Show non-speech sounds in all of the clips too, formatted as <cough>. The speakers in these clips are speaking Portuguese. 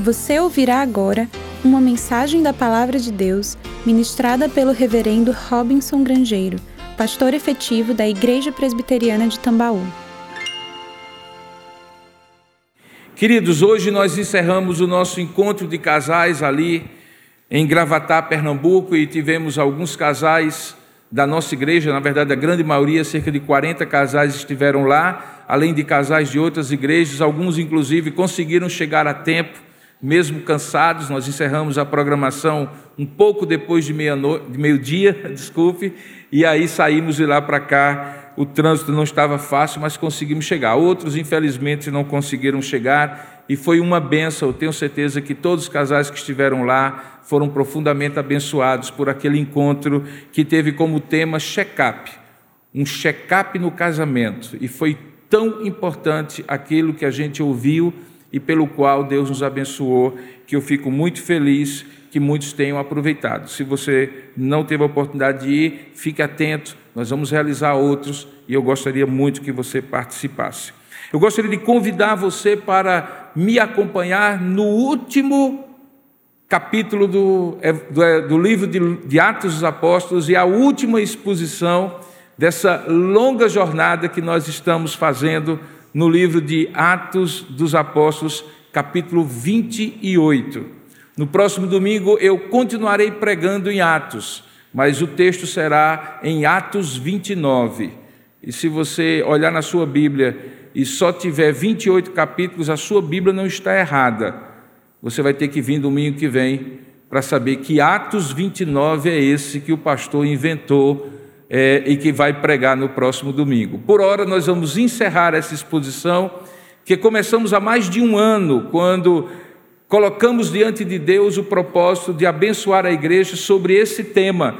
Você ouvirá agora uma mensagem da Palavra de Deus ministrada pelo Reverendo Robinson Grangeiro, pastor efetivo da Igreja Presbiteriana de Tambaú. Queridos, hoje nós encerramos o nosso encontro de casais ali em Gravatá, Pernambuco, e tivemos alguns casais da nossa igreja, na verdade, a grande maioria, cerca de 40 casais estiveram lá, além de casais de outras igrejas, alguns inclusive conseguiram chegar a tempo mesmo cansados, nós encerramos a programação um pouco depois de meio-dia, <laughs> desculpe, e aí saímos de lá para cá. O trânsito não estava fácil, mas conseguimos chegar. Outros, infelizmente, não conseguiram chegar e foi uma benção. Tenho certeza que todos os casais que estiveram lá foram profundamente abençoados por aquele encontro que teve como tema check-up um check-up no casamento. E foi tão importante aquilo que a gente ouviu e pelo qual Deus nos abençoou, que eu fico muito feliz que muitos tenham aproveitado. Se você não teve a oportunidade de ir, fique atento, nós vamos realizar outros e eu gostaria muito que você participasse. Eu gostaria de convidar você para me acompanhar no último capítulo do, é, do, é, do livro de, de Atos dos Apóstolos e a última exposição dessa longa jornada que nós estamos fazendo no livro de Atos dos Apóstolos, capítulo 28. No próximo domingo eu continuarei pregando em Atos, mas o texto será em Atos 29. E se você olhar na sua Bíblia e só tiver 28 capítulos, a sua Bíblia não está errada. Você vai ter que vir domingo que vem para saber que Atos 29 é esse que o pastor inventou é, e que vai pregar no próximo domingo. Por hora, nós vamos encerrar essa exposição, que começamos há mais de um ano, quando colocamos diante de Deus o propósito de abençoar a igreja sobre esse tema: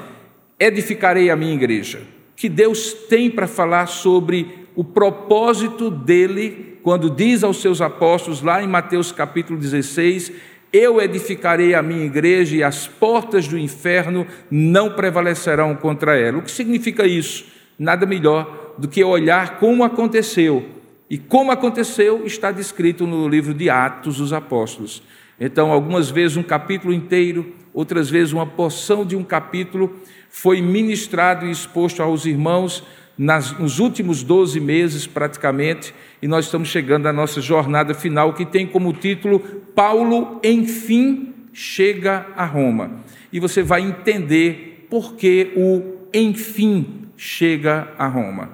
edificarei a minha igreja. Que Deus tem para falar sobre o propósito dele, quando diz aos seus apóstolos, lá em Mateus capítulo 16, eu edificarei a minha igreja e as portas do inferno não prevalecerão contra ela. O que significa isso? Nada melhor do que olhar como aconteceu. E como aconteceu está descrito no livro de Atos dos Apóstolos. Então, algumas vezes um capítulo inteiro, outras vezes uma porção de um capítulo foi ministrado e exposto aos irmãos nas, nos últimos 12 meses, praticamente, e nós estamos chegando à nossa jornada final, que tem como título Paulo, enfim, chega a Roma. E você vai entender por que o enfim chega a Roma.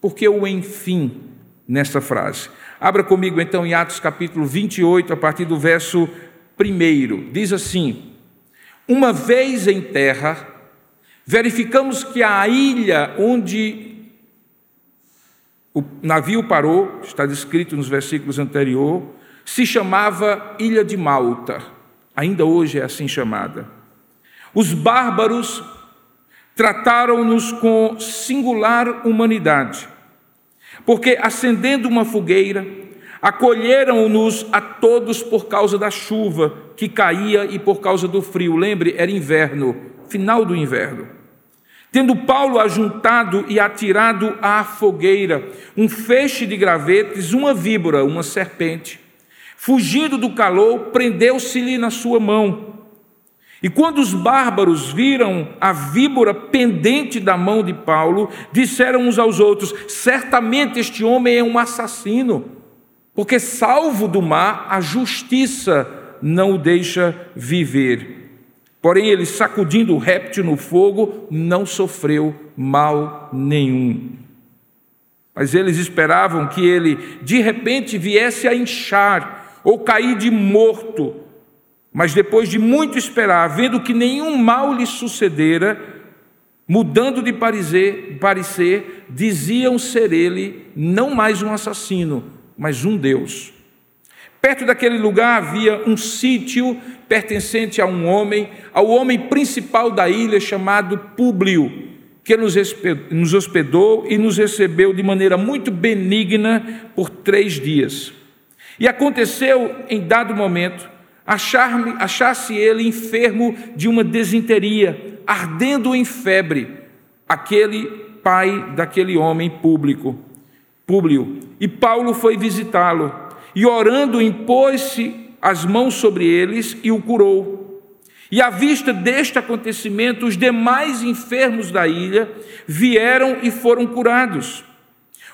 Por que o enfim nessa frase? Abra comigo então em Atos capítulo 28, a partir do verso 1. Diz assim: Uma vez em terra, verificamos que a ilha onde o navio parou, está descrito nos versículos anteriores, se chamava Ilha de Malta, ainda hoje é assim chamada. Os bárbaros trataram-nos com singular humanidade, porque acendendo uma fogueira, acolheram-nos a todos por causa da chuva que caía e por causa do frio. Lembre, era inverno, final do inverno. Tendo Paulo ajuntado e atirado à fogueira um feixe de gravetes, uma víbora, uma serpente, fugindo do calor, prendeu-se-lhe na sua mão. E quando os bárbaros viram a víbora pendente da mão de Paulo, disseram uns aos outros: Certamente este homem é um assassino, porque, salvo do mar, a justiça não o deixa viver. Porém, ele, sacudindo o réptil no fogo, não sofreu mal nenhum. Mas eles esperavam que ele, de repente, viesse a inchar ou cair de morto. Mas depois de muito esperar, vendo que nenhum mal lhe sucedera, mudando de parecer, parecer diziam ser ele não mais um assassino, mas um Deus. Perto daquele lugar havia um sítio pertencente a um homem, ao homem principal da ilha chamado Públio, que nos hospedou e nos recebeu de maneira muito benigna por três dias. E aconteceu, em dado momento, achar-se ele enfermo de uma desinteria, ardendo em febre, aquele pai daquele homem público, Públio. E Paulo foi visitá-lo e orando impôs-se as mãos sobre eles e o curou. E à vista deste acontecimento, os demais enfermos da ilha vieram e foram curados,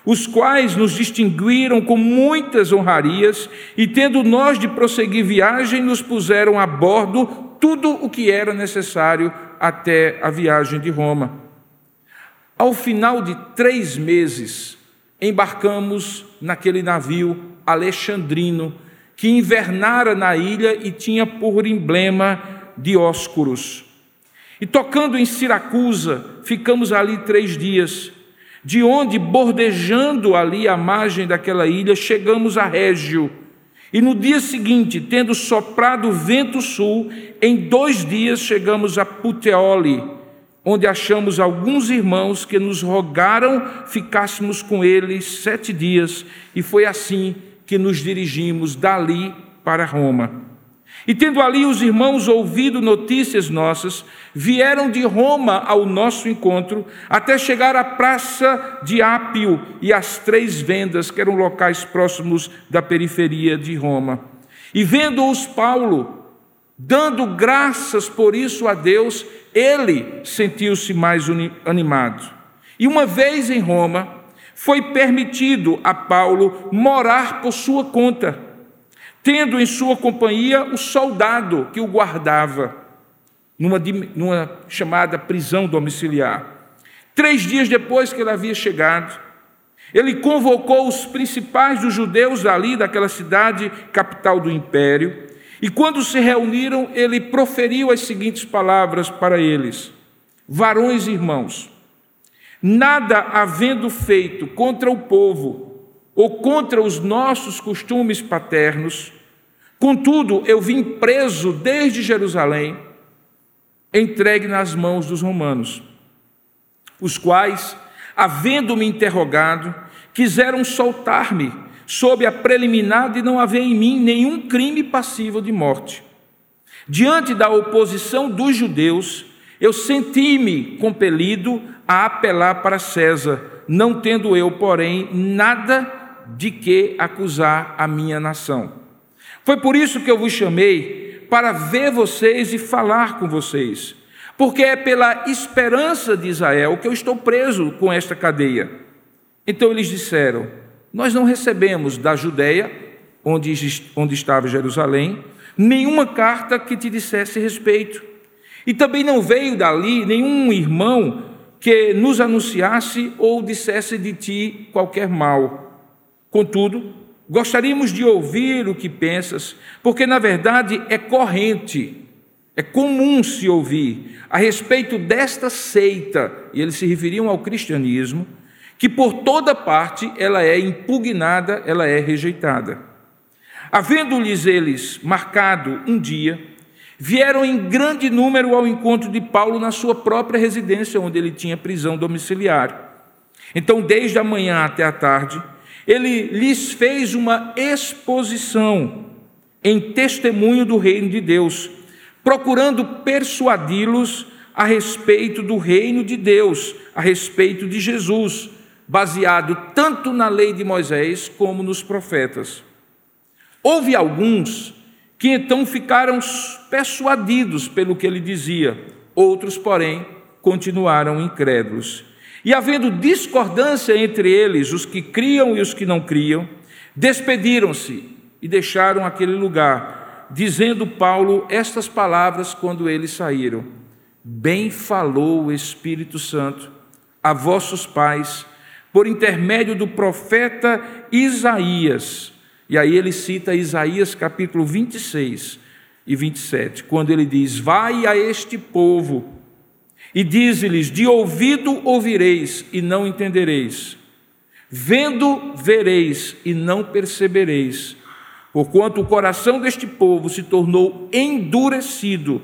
os quais nos distinguiram com muitas honrarias, e tendo nós de prosseguir viagem, nos puseram a bordo tudo o que era necessário até a viagem de Roma. Ao final de três meses, embarcamos naquele navio alexandrino que invernara na ilha e tinha por emblema Dióscuros. E tocando em Siracusa, ficamos ali três dias, de onde, bordejando ali a margem daquela ilha, chegamos a Régio. E no dia seguinte, tendo soprado vento sul, em dois dias chegamos a Puteoli, onde achamos alguns irmãos que nos rogaram ficássemos com eles sete dias, e foi assim que nos dirigimos dali para Roma. E tendo ali os irmãos ouvido notícias nossas, vieram de Roma ao nosso encontro, até chegar à praça de Ápio e às Três Vendas, que eram locais próximos da periferia de Roma. E vendo-os Paulo, dando graças por isso a Deus, ele sentiu-se mais animado. E uma vez em Roma, foi permitido a Paulo morar por sua conta, tendo em sua companhia o soldado que o guardava, numa, numa chamada prisão domiciliar. Três dias depois que ele havia chegado, ele convocou os principais dos judeus ali, daquela cidade, capital do império, e quando se reuniram, ele proferiu as seguintes palavras para eles: Varões e irmãos, Nada havendo feito contra o povo ou contra os nossos costumes paternos, contudo eu vim preso desde Jerusalém, entregue nas mãos dos romanos, os quais, havendo-me interrogado, quiseram soltar-me sob a preliminar de não haver em mim nenhum crime passível de morte. Diante da oposição dos judeus, eu senti-me compelido a apelar para César, não tendo eu, porém, nada de que acusar a minha nação. Foi por isso que eu vos chamei para ver vocês e falar com vocês, porque é pela esperança de Israel que eu estou preso com esta cadeia. Então eles disseram: Nós não recebemos da Judéia, onde, onde estava Jerusalém, nenhuma carta que te dissesse respeito e também não veio dali nenhum irmão que nos anunciasse ou dissesse de ti qualquer mal. Contudo, gostaríamos de ouvir o que pensas, porque na verdade é corrente, é comum se ouvir a respeito desta seita, e eles se referiam ao cristianismo, que por toda parte ela é impugnada, ela é rejeitada. Havendo-lhes eles marcado um dia, vieram em grande número ao encontro de Paulo na sua própria residência, onde ele tinha prisão domiciliar. Então, desde a manhã até a tarde, ele lhes fez uma exposição em testemunho do reino de Deus, procurando persuadi-los a respeito do reino de Deus, a respeito de Jesus, baseado tanto na lei de Moisés como nos profetas. Houve alguns que então ficaram persuadidos pelo que ele dizia, outros, porém, continuaram incrédulos. E havendo discordância entre eles, os que criam e os que não criam, despediram-se e deixaram aquele lugar, dizendo Paulo estas palavras quando eles saíram: Bem falou o Espírito Santo a vossos pais, por intermédio do profeta Isaías e aí ele cita Isaías capítulo 26 e 27, quando ele diz: Vai a este povo e diz-lhes: De ouvido ouvireis e não entendereis, vendo vereis e não percebereis, porquanto o coração deste povo se tornou endurecido,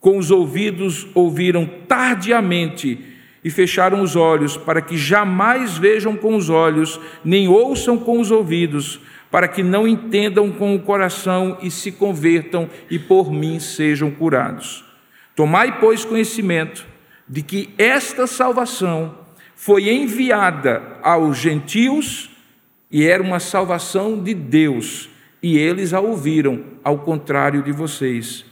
com os ouvidos ouviram tardiamente e fecharam os olhos, para que jamais vejam com os olhos, nem ouçam com os ouvidos, para que não entendam com o coração e se convertam e por mim sejam curados. Tomai, pois, conhecimento de que esta salvação foi enviada aos gentios e era uma salvação de Deus, e eles a ouviram, ao contrário de vocês.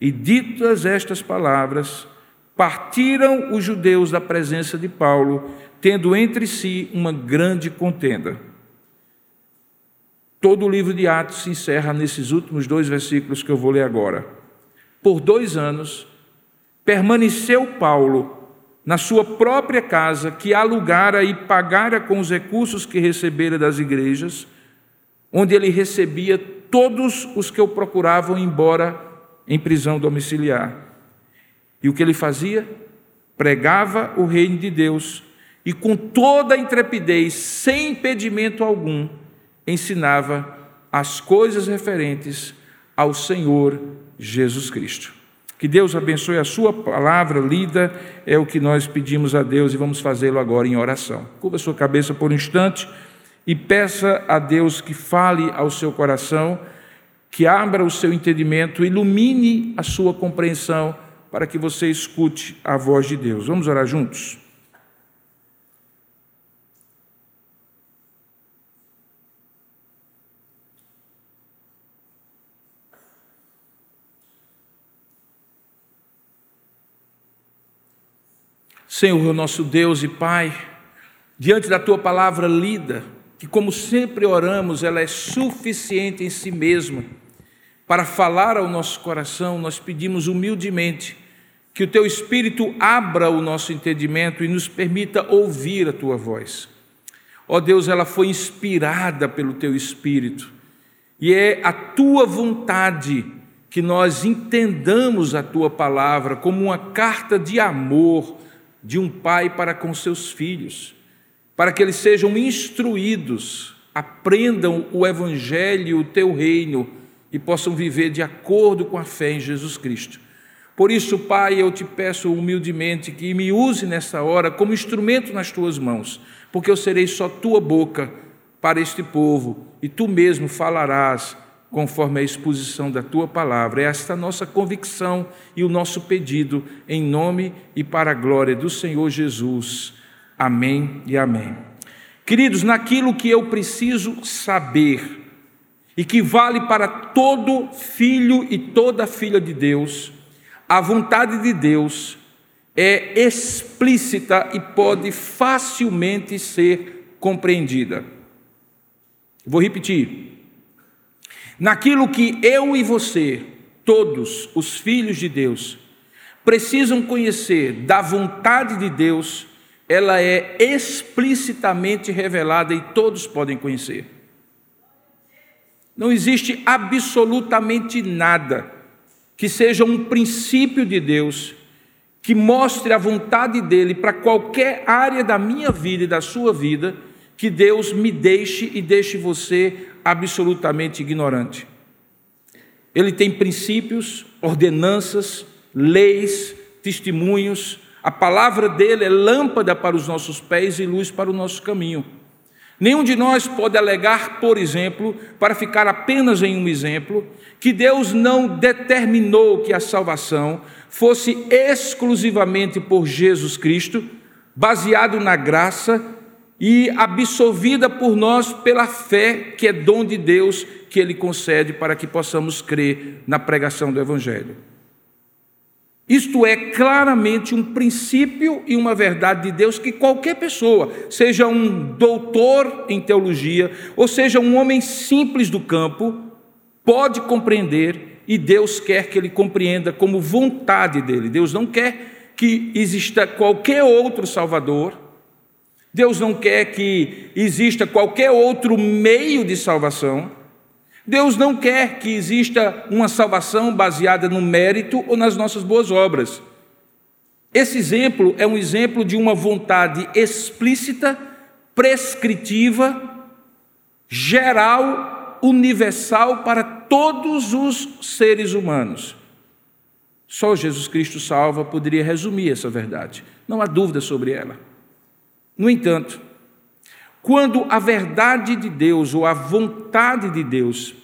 E ditas estas palavras, partiram os judeus da presença de Paulo, tendo entre si uma grande contenda. Todo o livro de Atos se encerra nesses últimos dois versículos que eu vou ler agora. Por dois anos, permaneceu Paulo na sua própria casa, que alugara e pagara com os recursos que recebera das igrejas, onde ele recebia todos os que o procuravam embora em prisão domiciliar. E o que ele fazia? Pregava o reino de Deus e com toda a intrepidez, sem impedimento algum, ensinava as coisas referentes ao Senhor Jesus Cristo. Que Deus abençoe a sua palavra lida, é o que nós pedimos a Deus e vamos fazê-lo agora em oração. Curva sua cabeça por um instante e peça a Deus que fale ao seu coração, que abra o seu entendimento, ilumine a sua compreensão para que você escute a voz de Deus. Vamos orar juntos? Senhor, nosso Deus e Pai, diante da tua palavra lida, que como sempre oramos, ela é suficiente em si mesma para falar ao nosso coração, nós pedimos humildemente que o teu Espírito abra o nosso entendimento e nos permita ouvir a tua voz. Ó Deus, ela foi inspirada pelo teu Espírito e é a tua vontade que nós entendamos a tua palavra como uma carta de amor de um pai para com seus filhos, para que eles sejam instruídos, aprendam o Evangelho, o teu reino e possam viver de acordo com a fé em Jesus Cristo. Por isso, Pai, eu te peço humildemente que me use nessa hora como instrumento nas tuas mãos, porque eu serei só tua boca para este povo e tu mesmo falarás conforme a exposição da tua palavra. É esta nossa convicção e o nosso pedido, em nome e para a glória do Senhor Jesus. Amém e amém. Queridos, naquilo que eu preciso saber e que vale para todo filho e toda filha de Deus, a vontade de Deus é explícita e pode facilmente ser compreendida. Vou repetir. Naquilo que eu e você, todos os filhos de Deus, precisam conhecer da vontade de Deus, ela é explicitamente revelada e todos podem conhecer. Não existe absolutamente nada que seja um princípio de Deus que mostre a vontade dele para qualquer área da minha vida e da sua vida, que Deus me deixe e deixe você absolutamente ignorante. Ele tem princípios, ordenanças, leis, testemunhos. A palavra dele é lâmpada para os nossos pés e luz para o nosso caminho. Nenhum de nós pode alegar, por exemplo, para ficar apenas em um exemplo, que Deus não determinou que a salvação fosse exclusivamente por Jesus Cristo, baseado na graça e absolvida por nós pela fé, que é dom de Deus que Ele concede para que possamos crer na pregação do Evangelho. Isto é claramente um princípio e uma verdade de Deus que qualquer pessoa, seja um doutor em teologia, ou seja um homem simples do campo, pode compreender e Deus quer que ele compreenda como vontade dele. Deus não quer que exista qualquer outro Salvador, Deus não quer que exista qualquer outro meio de salvação. Deus não quer que exista uma salvação baseada no mérito ou nas nossas boas obras. Esse exemplo é um exemplo de uma vontade explícita, prescritiva, geral, universal para todos os seres humanos. Só Jesus Cristo salva poderia resumir essa verdade, não há dúvida sobre ela. No entanto, quando a verdade de Deus ou a vontade de Deus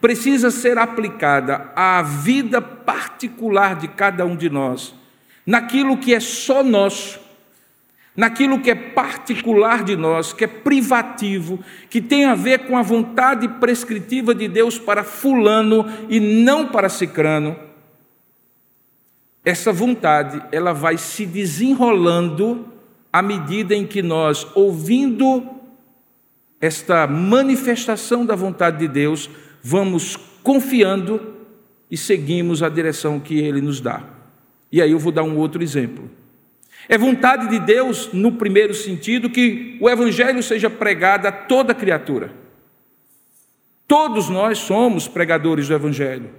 precisa ser aplicada à vida particular de cada um de nós, naquilo que é só nosso, naquilo que é particular de nós, que é privativo, que tem a ver com a vontade prescritiva de Deus para Fulano e não para Cicrano, essa vontade ela vai se desenrolando à medida em que nós, ouvindo esta manifestação da vontade de Deus, vamos confiando e seguimos a direção que Ele nos dá. E aí eu vou dar um outro exemplo. É vontade de Deus, no primeiro sentido, que o Evangelho seja pregado a toda criatura. Todos nós somos pregadores do Evangelho.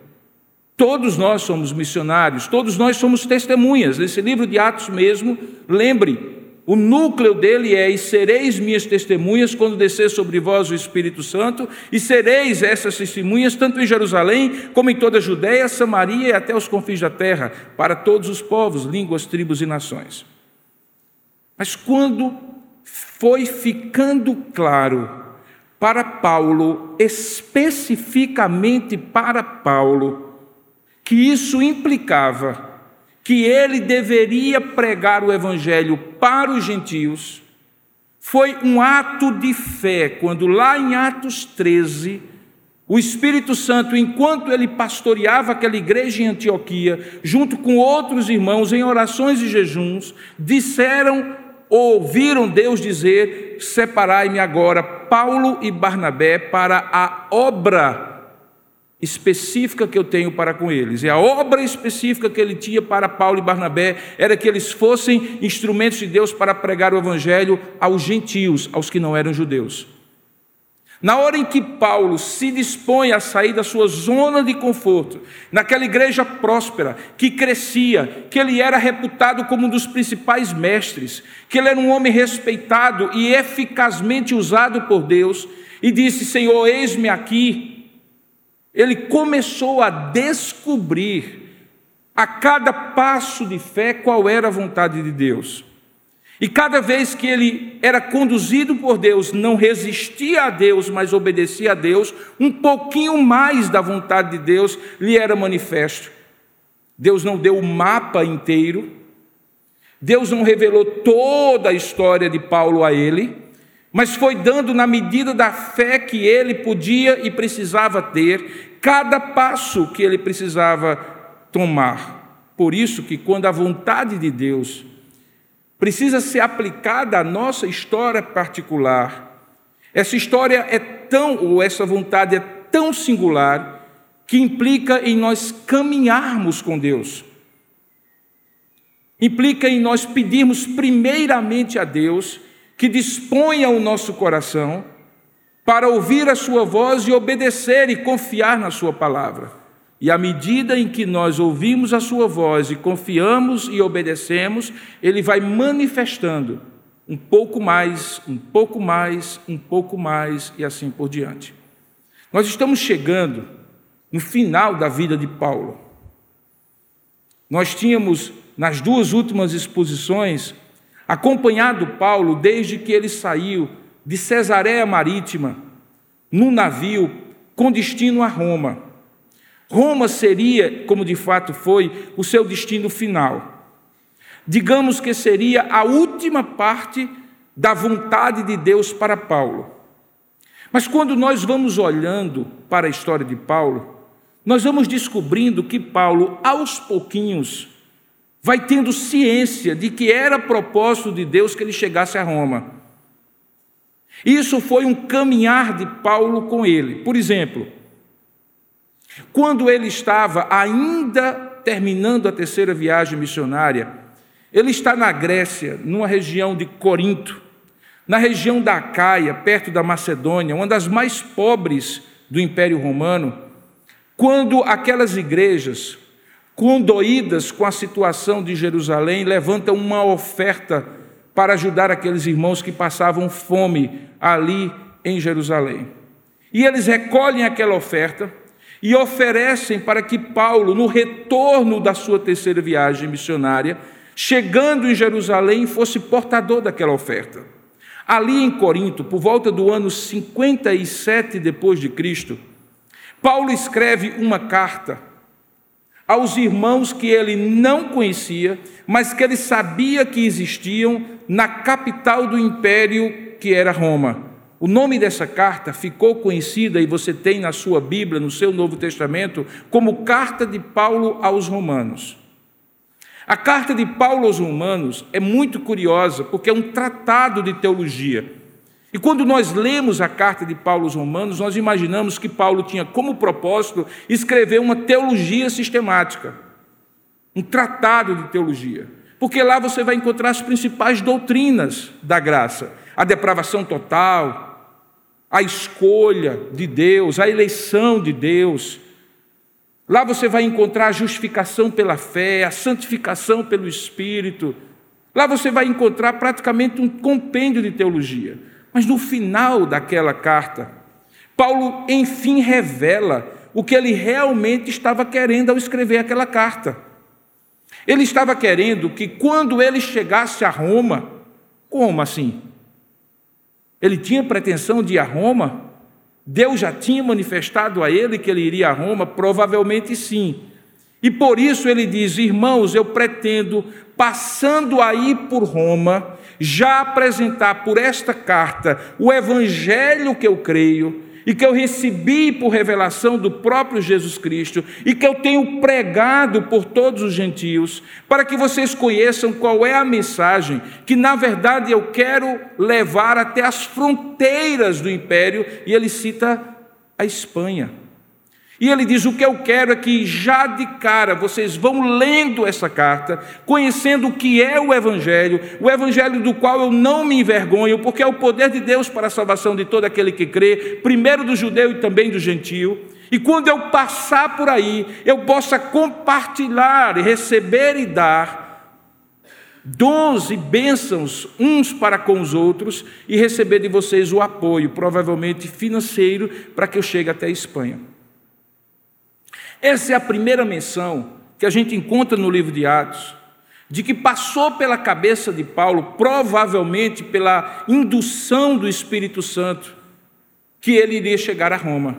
Todos nós somos missionários, todos nós somos testemunhas. Nesse livro de Atos mesmo, lembre, o núcleo dele é: E sereis minhas testemunhas quando descer sobre vós o Espírito Santo, e sereis essas testemunhas tanto em Jerusalém, como em toda a Judéia, Samaria e até os confins da terra, para todos os povos, línguas, tribos e nações. Mas quando foi ficando claro para Paulo, especificamente para Paulo, que isso implicava que ele deveria pregar o evangelho para os gentios, foi um ato de fé, quando lá em Atos 13, o Espírito Santo, enquanto ele pastoreava aquela igreja em Antioquia, junto com outros irmãos em orações e jejuns, disseram, ouviram Deus dizer: Separai-me agora Paulo e Barnabé para a obra específica que eu tenho para com eles. E a obra específica que ele tinha para Paulo e Barnabé era que eles fossem instrumentos de Deus para pregar o evangelho aos gentios, aos que não eram judeus. Na hora em que Paulo se dispõe a sair da sua zona de conforto, naquela igreja próspera, que crescia, que ele era reputado como um dos principais mestres, que ele era um homem respeitado e eficazmente usado por Deus, e disse: Senhor, eis-me aqui, ele começou a descobrir a cada passo de fé qual era a vontade de Deus. E cada vez que ele era conduzido por Deus, não resistia a Deus, mas obedecia a Deus, um pouquinho mais da vontade de Deus lhe era manifesto. Deus não deu o mapa inteiro, Deus não revelou toda a história de Paulo a ele, mas foi dando na medida da fé que ele podia e precisava ter, cada passo que ele precisava tomar. Por isso que quando a vontade de Deus precisa ser aplicada à nossa história particular, essa história é tão, ou essa vontade é tão singular, que implica em nós caminharmos com Deus. Implica em nós pedirmos primeiramente a Deus que disponha o nosso coração para ouvir a Sua voz e obedecer e confiar na Sua palavra. E à medida em que nós ouvimos a Sua voz e confiamos e obedecemos, Ele vai manifestando um pouco mais, um pouco mais, um pouco mais e assim por diante. Nós estamos chegando no final da vida de Paulo. Nós tínhamos, nas duas últimas exposições, acompanhado Paulo desde que ele saiu de Cesareia Marítima num navio com destino a Roma. Roma seria, como de fato foi, o seu destino final. Digamos que seria a última parte da vontade de Deus para Paulo. Mas quando nós vamos olhando para a história de Paulo, nós vamos descobrindo que Paulo, aos pouquinhos, vai tendo ciência de que era propósito de Deus que ele chegasse a Roma. Isso foi um caminhar de Paulo com ele. Por exemplo, quando ele estava ainda terminando a terceira viagem missionária, ele está na Grécia, numa região de Corinto, na região da Caia, perto da Macedônia, uma das mais pobres do Império Romano, quando aquelas igrejas condoídas com a situação de Jerusalém, levantam uma oferta para ajudar aqueles irmãos que passavam fome ali em Jerusalém. E eles recolhem aquela oferta e oferecem para que Paulo, no retorno da sua terceira viagem missionária, chegando em Jerusalém, fosse portador daquela oferta. Ali em Corinto, por volta do ano 57 depois de Cristo, Paulo escreve uma carta aos irmãos que ele não conhecia, mas que ele sabia que existiam na capital do império que era Roma. O nome dessa carta ficou conhecida, e você tem na sua Bíblia, no seu Novo Testamento, como Carta de Paulo aos Romanos. A carta de Paulo aos Romanos é muito curiosa, porque é um tratado de teologia. E quando nós lemos a carta de Paulo aos Romanos, nós imaginamos que Paulo tinha como propósito escrever uma teologia sistemática, um tratado de teologia. Porque lá você vai encontrar as principais doutrinas da graça: a depravação total, a escolha de Deus, a eleição de Deus. Lá você vai encontrar a justificação pela fé, a santificação pelo Espírito. Lá você vai encontrar praticamente um compêndio de teologia. Mas no final daquela carta, Paulo enfim revela o que ele realmente estava querendo ao escrever aquela carta. Ele estava querendo que quando ele chegasse a Roma, como assim? Ele tinha pretensão de ir a Roma? Deus já tinha manifestado a ele que ele iria a Roma? Provavelmente sim. E por isso ele diz: Irmãos, eu pretendo, passando aí por Roma, já apresentar por esta carta o evangelho que eu creio e que eu recebi por revelação do próprio Jesus Cristo e que eu tenho pregado por todos os gentios, para que vocês conheçam qual é a mensagem que, na verdade, eu quero levar até as fronteiras do império, e ele cita a Espanha. E ele diz: O que eu quero é que já de cara vocês vão lendo essa carta, conhecendo o que é o Evangelho, o Evangelho do qual eu não me envergonho, porque é o poder de Deus para a salvação de todo aquele que crê, primeiro do judeu e também do gentio. E quando eu passar por aí, eu possa compartilhar, receber e dar dons e bênçãos uns para com os outros e receber de vocês o apoio, provavelmente financeiro, para que eu chegue até a Espanha. Essa é a primeira menção que a gente encontra no livro de Atos, de que passou pela cabeça de Paulo, provavelmente pela indução do Espírito Santo, que ele iria chegar a Roma.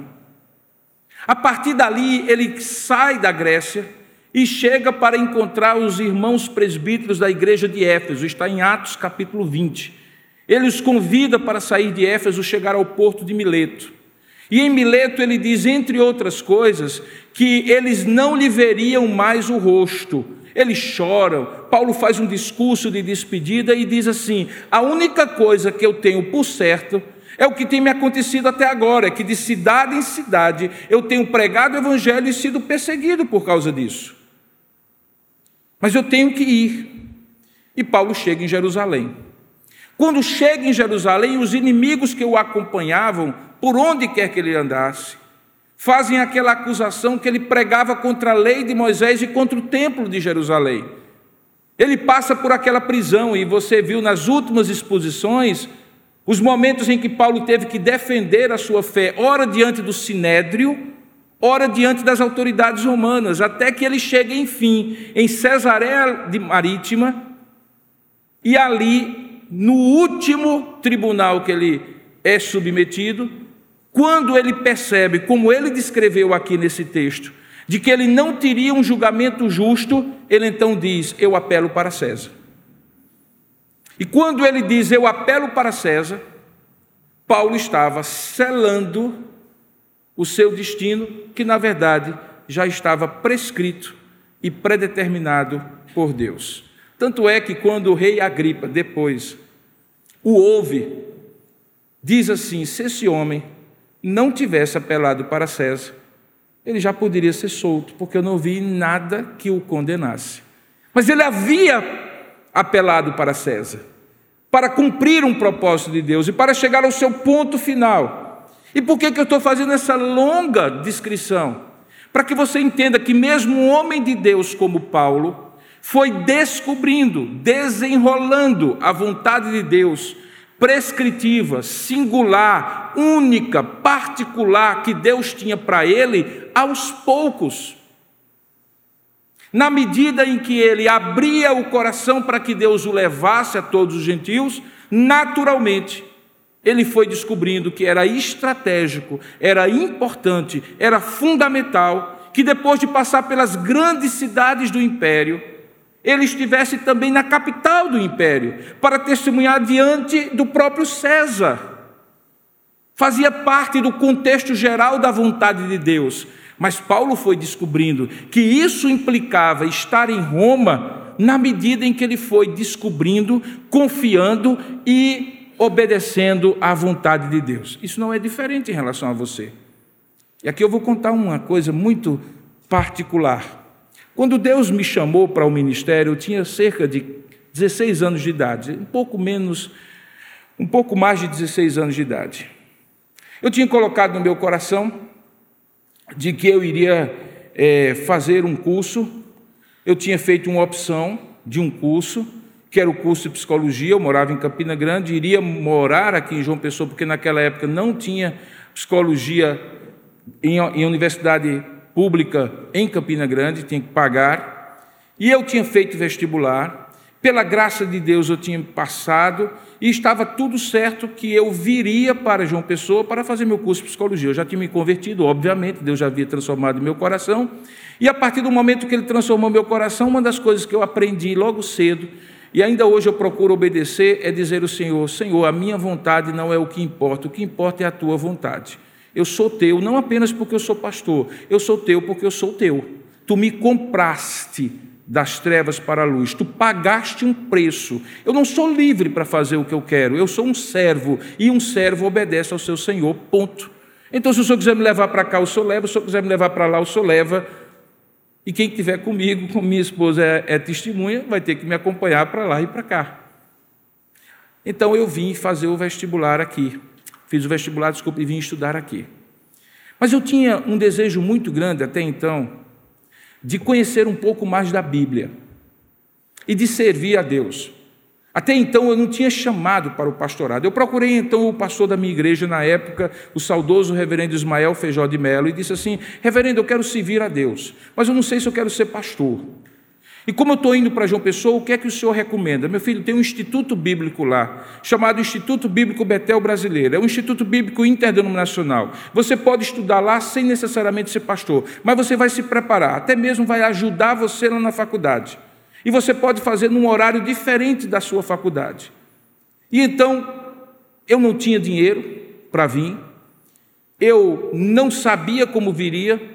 A partir dali, ele sai da Grécia e chega para encontrar os irmãos presbíteros da igreja de Éfeso, está em Atos capítulo 20. Ele os convida para sair de Éfeso, chegar ao porto de Mileto. E em Mileto ele diz, entre outras coisas, que eles não lhe veriam mais o rosto. Eles choram. Paulo faz um discurso de despedida e diz assim: A única coisa que eu tenho por certo é o que tem me acontecido até agora, é que de cidade em cidade eu tenho pregado o evangelho e sido perseguido por causa disso. Mas eu tenho que ir. E Paulo chega em Jerusalém. Quando chega em Jerusalém, os inimigos que o acompanhavam por onde quer que ele andasse, fazem aquela acusação que ele pregava contra a lei de Moisés e contra o templo de Jerusalém. Ele passa por aquela prisão e você viu nas últimas exposições os momentos em que Paulo teve que defender a sua fé, ora diante do sinédrio, ora diante das autoridades romanas, até que ele chega, enfim, em Cesareia de Marítima, e ali, no último tribunal que ele é submetido, quando ele percebe, como ele descreveu aqui nesse texto, de que ele não teria um julgamento justo, ele então diz: Eu apelo para César. E quando ele diz: Eu apelo para César, Paulo estava selando o seu destino, que na verdade já estava prescrito e predeterminado por Deus. Tanto é que quando o rei Agripa depois o ouve, diz assim: Se esse homem não tivesse apelado para César, ele já poderia ser solto, porque eu não vi nada que o condenasse. Mas ele havia apelado para César, para cumprir um propósito de Deus e para chegar ao seu ponto final. E por que, que eu estou fazendo essa longa descrição? Para que você entenda que, mesmo um homem de Deus como Paulo, foi descobrindo, desenrolando a vontade de Deus prescritiva, singular, única, particular que Deus tinha para ele aos poucos. Na medida em que ele abria o coração para que Deus o levasse a todos os gentios, naturalmente ele foi descobrindo que era estratégico, era importante, era fundamental que depois de passar pelas grandes cidades do império, ele estivesse também na capital do império, para testemunhar diante do próprio César. Fazia parte do contexto geral da vontade de Deus. Mas Paulo foi descobrindo que isso implicava estar em Roma na medida em que ele foi descobrindo, confiando e obedecendo à vontade de Deus. Isso não é diferente em relação a você. E aqui eu vou contar uma coisa muito particular. Quando Deus me chamou para o ministério, eu tinha cerca de 16 anos de idade, um pouco menos, um pouco mais de 16 anos de idade. Eu tinha colocado no meu coração de que eu iria é, fazer um curso, eu tinha feito uma opção de um curso, que era o curso de psicologia, eu morava em Campina Grande, iria morar aqui em João Pessoa, porque naquela época não tinha psicologia em, em universidade pública em Campina Grande, tinha que pagar, e eu tinha feito vestibular, pela graça de Deus eu tinha passado e estava tudo certo que eu viria para João Pessoa para fazer meu curso de psicologia. Eu já tinha me convertido, obviamente, Deus já havia transformado meu coração. E a partir do momento que ele transformou meu coração, uma das coisas que eu aprendi logo cedo, e ainda hoje eu procuro obedecer, é dizer ao Senhor: Senhor, a minha vontade não é o que importa, o que importa é a tua vontade. Eu sou teu, não apenas porque eu sou pastor, eu sou teu porque eu sou teu. Tu me compraste das trevas para a luz, tu pagaste um preço. Eu não sou livre para fazer o que eu quero, eu sou um servo e um servo obedece ao seu senhor. Ponto. Então, se o senhor quiser me levar para cá, o senhor leva, se o senhor quiser me levar para lá, o senhor leva. E quem estiver comigo, como minha esposa é, é testemunha, vai ter que me acompanhar para lá e para cá. Então eu vim fazer o vestibular aqui. Fiz o vestibular, desculpa, e vim estudar aqui. Mas eu tinha um desejo muito grande até então de conhecer um pouco mais da Bíblia e de servir a Deus. Até então eu não tinha chamado para o pastorado. Eu procurei então o pastor da minha igreja na época, o saudoso reverendo Ismael Feijó de Melo, e disse assim: Reverendo, eu quero servir a Deus, mas eu não sei se eu quero ser pastor. E como eu estou indo para João Pessoa, o que é que o senhor recomenda? Meu filho, tem um instituto bíblico lá, chamado Instituto Bíblico Betel Brasileiro. É um instituto bíblico interdenominacional. Você pode estudar lá sem necessariamente ser pastor, mas você vai se preparar, até mesmo vai ajudar você lá na faculdade. E você pode fazer num horário diferente da sua faculdade. E então, eu não tinha dinheiro para vir, eu não sabia como viria,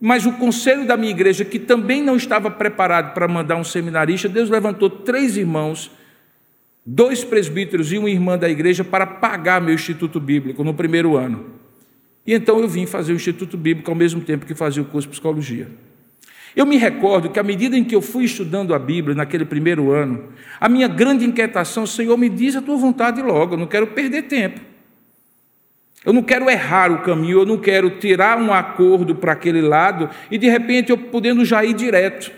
mas o conselho da minha igreja, que também não estava preparado para mandar um seminarista, Deus levantou três irmãos, dois presbíteros e uma irmã da igreja para pagar meu instituto bíblico no primeiro ano. E então eu vim fazer o instituto bíblico ao mesmo tempo que fazia o curso de psicologia. Eu me recordo que à medida em que eu fui estudando a Bíblia naquele primeiro ano, a minha grande inquietação, Senhor, me diz a tua vontade logo, eu não quero perder tempo. Eu não quero errar o caminho, eu não quero tirar um acordo para aquele lado e de repente eu podendo já ir direto.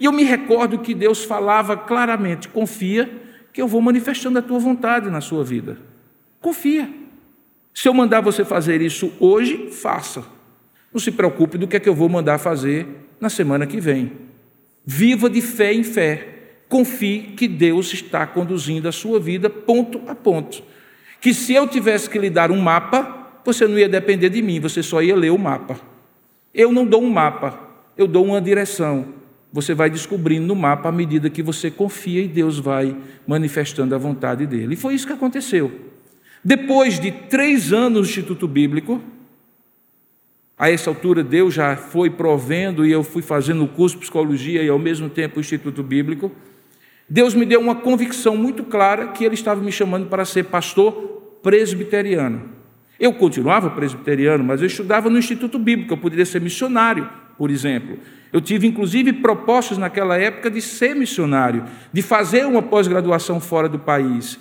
E eu me recordo que Deus falava claramente: confia que eu vou manifestando a tua vontade na sua vida. Confia. Se eu mandar você fazer isso hoje, faça. Não se preocupe do que é que eu vou mandar fazer na semana que vem. Viva de fé em fé. Confie que Deus está conduzindo a sua vida ponto a ponto que se eu tivesse que lhe dar um mapa, você não ia depender de mim, você só ia ler o mapa. Eu não dou um mapa, eu dou uma direção. Você vai descobrindo no mapa à medida que você confia e Deus vai manifestando a vontade dele. E foi isso que aconteceu. Depois de três anos no Instituto Bíblico, a essa altura Deus já foi provendo e eu fui fazendo o curso de psicologia e ao mesmo tempo o Instituto Bíblico. Deus me deu uma convicção muito clara que Ele estava me chamando para ser pastor presbiteriano. Eu continuava presbiteriano, mas eu estudava no Instituto Bíblico, eu poderia ser missionário, por exemplo. Eu tive inclusive propostas naquela época de ser missionário, de fazer uma pós-graduação fora do país,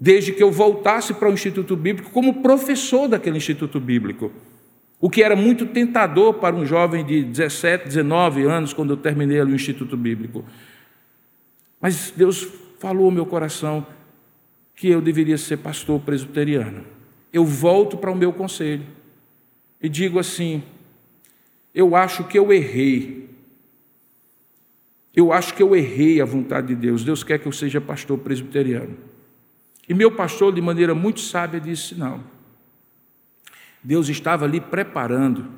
desde que eu voltasse para o Instituto Bíblico como professor daquele Instituto Bíblico. O que era muito tentador para um jovem de 17, 19 anos, quando eu terminei ali o Instituto Bíblico. Mas Deus falou ao meu coração que eu deveria ser pastor presbiteriano. Eu volto para o meu conselho e digo assim: eu acho que eu errei. Eu acho que eu errei a vontade de Deus. Deus quer que eu seja pastor presbiteriano. E meu pastor, de maneira muito sábia, disse: não. Deus estava ali preparando.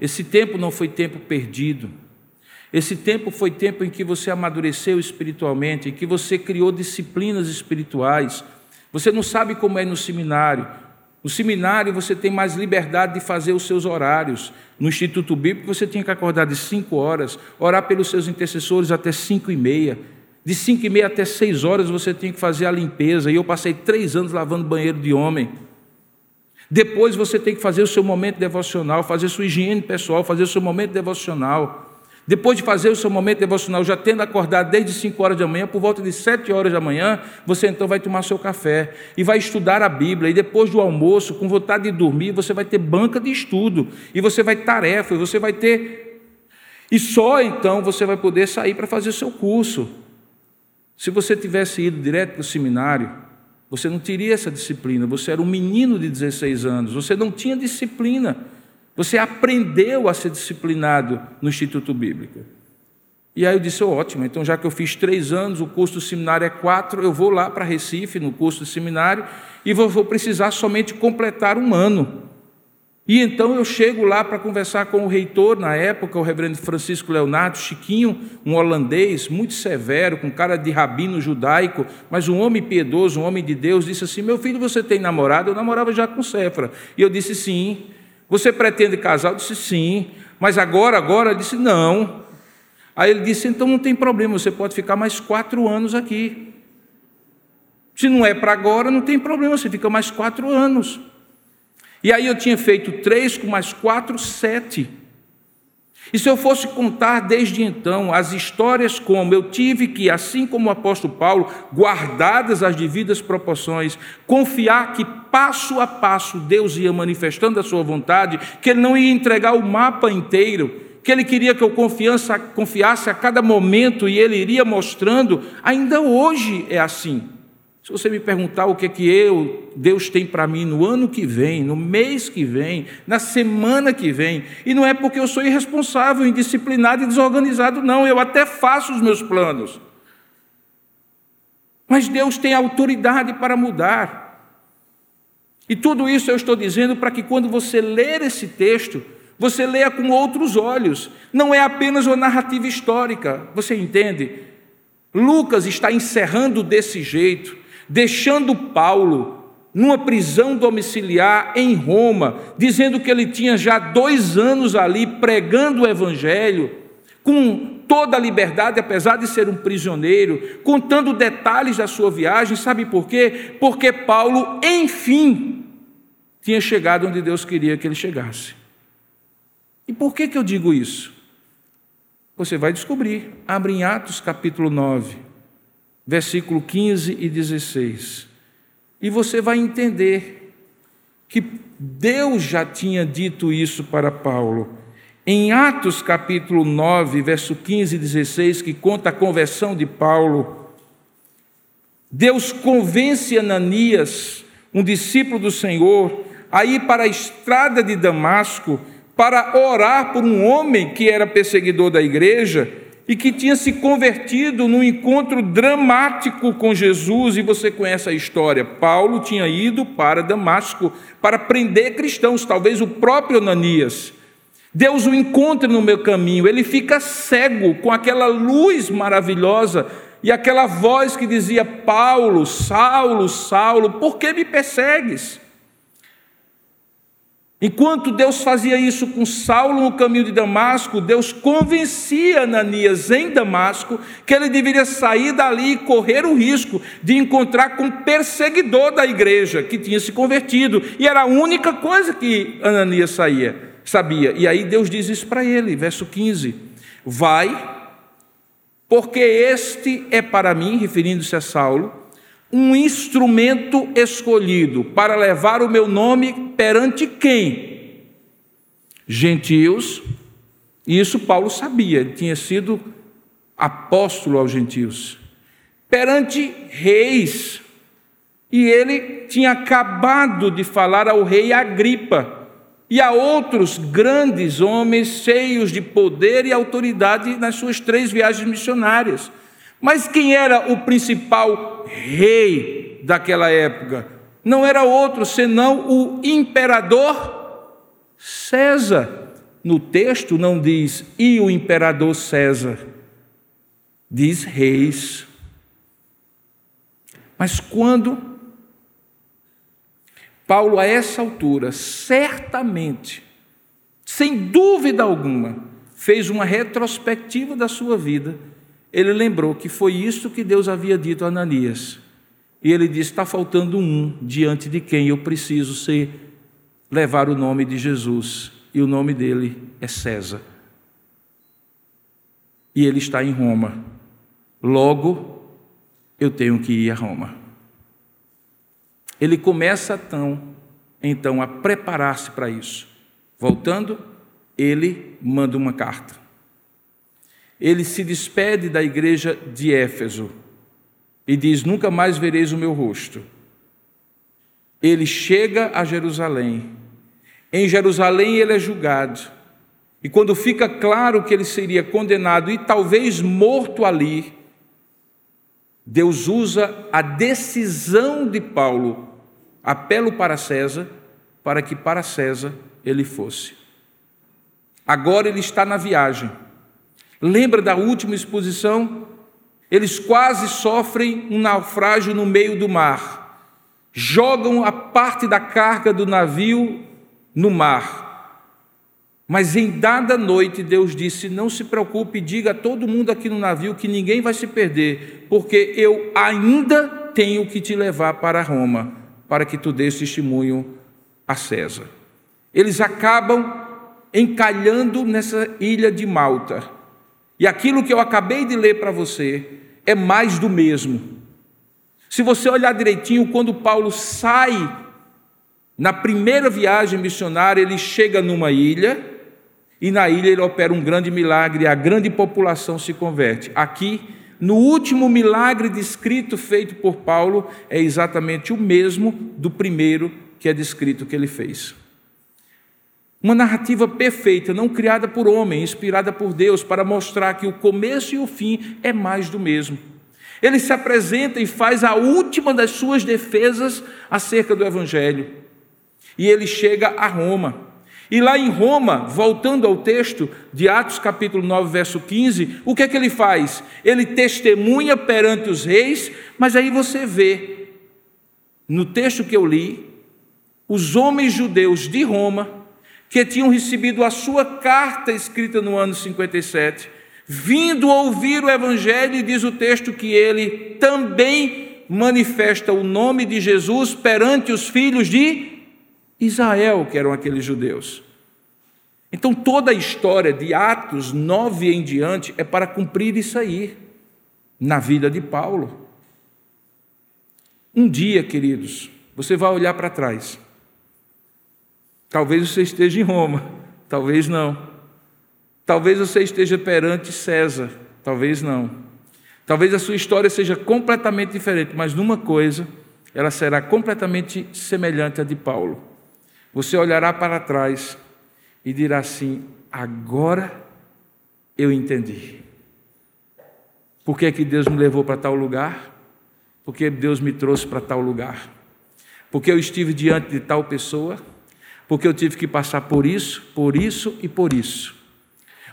Esse tempo não foi tempo perdido. Esse tempo foi tempo em que você amadureceu espiritualmente, em que você criou disciplinas espirituais. Você não sabe como é no seminário. No seminário você tem mais liberdade de fazer os seus horários. No Instituto Bíblico você tinha que acordar de 5 horas, orar pelos seus intercessores até 5 e meia. De 5 e meia até 6 horas você tinha que fazer a limpeza. E eu passei três anos lavando banheiro de homem. Depois você tem que fazer o seu momento devocional, fazer sua higiene pessoal, fazer o seu momento devocional. Depois de fazer o seu momento devocional, já tendo acordado desde 5 horas da manhã, por volta de 7 horas da manhã, você então vai tomar seu café e vai estudar a Bíblia. E depois do almoço, com vontade de dormir, você vai ter banca de estudo, e você vai tarefa, e você vai ter. E só então você vai poder sair para fazer seu curso. Se você tivesse ido direto para o seminário, você não teria essa disciplina. Você era um menino de 16 anos, você não tinha disciplina. Você aprendeu a ser disciplinado no Instituto Bíblico. E aí eu disse: ótimo, então já que eu fiz três anos, o curso do seminário é quatro, eu vou lá para Recife, no curso do seminário, e vou, vou precisar somente completar um ano. E então eu chego lá para conversar com o reitor, na época, o reverendo Francisco Leonardo Chiquinho, um holandês muito severo, com cara de rabino judaico, mas um homem piedoso, um homem de Deus, disse assim: Meu filho, você tem namorado? Eu namorava já com Cefra. E eu disse: Sim. Você pretende casar? Eu disse: Sim. Mas agora, agora? Eu disse: Não. Aí ele disse: Então não tem problema, você pode ficar mais quatro anos aqui. Se não é para agora, não tem problema, você fica mais quatro anos. E aí eu tinha feito três com mais quatro, sete. E se eu fosse contar desde então as histórias como eu tive que, assim como o apóstolo Paulo, guardadas as devidas proporções, confiar que passo a passo Deus ia manifestando a sua vontade, que Ele não ia entregar o mapa inteiro, que Ele queria que eu confiasse a cada momento e Ele iria mostrando, ainda hoje é assim. Se você me perguntar o que é que eu, Deus tem para mim no ano que vem, no mês que vem, na semana que vem, e não é porque eu sou irresponsável, indisciplinado e desorganizado, não, eu até faço os meus planos. Mas Deus tem autoridade para mudar. E tudo isso eu estou dizendo para que quando você ler esse texto, você leia com outros olhos. Não é apenas uma narrativa histórica, você entende? Lucas está encerrando desse jeito deixando Paulo numa prisão domiciliar em Roma, dizendo que ele tinha já dois anos ali pregando o Evangelho, com toda a liberdade, apesar de ser um prisioneiro, contando detalhes da sua viagem, sabe por quê? Porque Paulo, enfim, tinha chegado onde Deus queria que ele chegasse. E por que, que eu digo isso? Você vai descobrir. Abre em Atos capítulo 9 versículo 15 e 16. E você vai entender que Deus já tinha dito isso para Paulo. Em Atos capítulo 9, verso 15 e 16, que conta a conversão de Paulo, Deus convence Ananias, um discípulo do Senhor, a ir para a estrada de Damasco para orar por um homem que era perseguidor da igreja e que tinha se convertido num encontro dramático com Jesus, e você conhece a história. Paulo tinha ido para Damasco para prender cristãos, talvez o próprio Ananias. Deus o encontra no meu caminho, ele fica cego com aquela luz maravilhosa e aquela voz que dizia: Paulo, Saulo, Saulo, por que me persegues? Enquanto Deus fazia isso com Saulo no caminho de Damasco, Deus convencia Ananias em Damasco que ele deveria sair dali e correr o risco de encontrar com um perseguidor da igreja que tinha se convertido, e era a única coisa que Ananias saía, sabia. E aí Deus diz isso para ele, verso 15: Vai, porque este é para mim, referindo-se a Saulo, um instrumento escolhido para levar o meu nome perante quem? Gentios. E isso Paulo sabia, ele tinha sido apóstolo aos gentios. Perante reis. E ele tinha acabado de falar ao rei Agripa e a outros grandes homens cheios de poder e autoridade nas suas três viagens missionárias. Mas quem era o principal rei daquela época? Não era outro senão o imperador César. no texto não diz e o imperador César, diz reis. Mas quando Paulo, a essa altura, certamente, sem dúvida alguma, fez uma retrospectiva da sua vida, ele lembrou que foi isso que Deus havia dito a Ananias. E ele disse: está faltando um diante de quem eu preciso ser, levar o nome de Jesus. E o nome dele é César. E ele está em Roma. Logo, eu tenho que ir a Roma. Ele começa então, então a preparar-se para isso. Voltando, ele manda uma carta. Ele se despede da igreja de Éfeso e diz: Nunca mais vereis o meu rosto. Ele chega a Jerusalém. Em Jerusalém ele é julgado. E quando fica claro que ele seria condenado e talvez morto ali, Deus usa a decisão de Paulo, apelo para César, para que para César ele fosse. Agora ele está na viagem. Lembra da última exposição? Eles quase sofrem um naufrágio no meio do mar. Jogam a parte da carga do navio no mar. Mas em dada noite, Deus disse: Não se preocupe, diga a todo mundo aqui no navio que ninguém vai se perder, porque eu ainda tenho que te levar para Roma, para que tu dês testemunho a César. Eles acabam encalhando nessa ilha de Malta. E aquilo que eu acabei de ler para você é mais do mesmo. Se você olhar direitinho, quando Paulo sai na primeira viagem missionária, ele chega numa ilha e na ilha ele opera um grande milagre e a grande população se converte. Aqui, no último milagre descrito feito por Paulo, é exatamente o mesmo do primeiro que é descrito que ele fez. Uma narrativa perfeita, não criada por homem, inspirada por Deus, para mostrar que o começo e o fim é mais do mesmo. Ele se apresenta e faz a última das suas defesas acerca do Evangelho. E ele chega a Roma. E lá em Roma, voltando ao texto de Atos capítulo 9, verso 15, o que é que ele faz? Ele testemunha perante os reis, mas aí você vê, no texto que eu li, os homens judeus de Roma que tinham recebido a sua carta escrita no ano 57, vindo ouvir o Evangelho, e diz o texto que ele também manifesta o nome de Jesus perante os filhos de Israel, que eram aqueles judeus. Então toda a história de Atos 9 em diante é para cumprir isso aí, na vida de Paulo. Um dia, queridos, você vai olhar para trás Talvez você esteja em Roma, talvez não. Talvez você esteja perante César, talvez não. Talvez a sua história seja completamente diferente, mas numa coisa, ela será completamente semelhante à de Paulo. Você olhará para trás e dirá assim: agora eu entendi. Por que, é que Deus me levou para tal lugar? Porque Deus me trouxe para tal lugar. Porque eu estive diante de tal pessoa porque eu tive que passar por isso, por isso e por isso.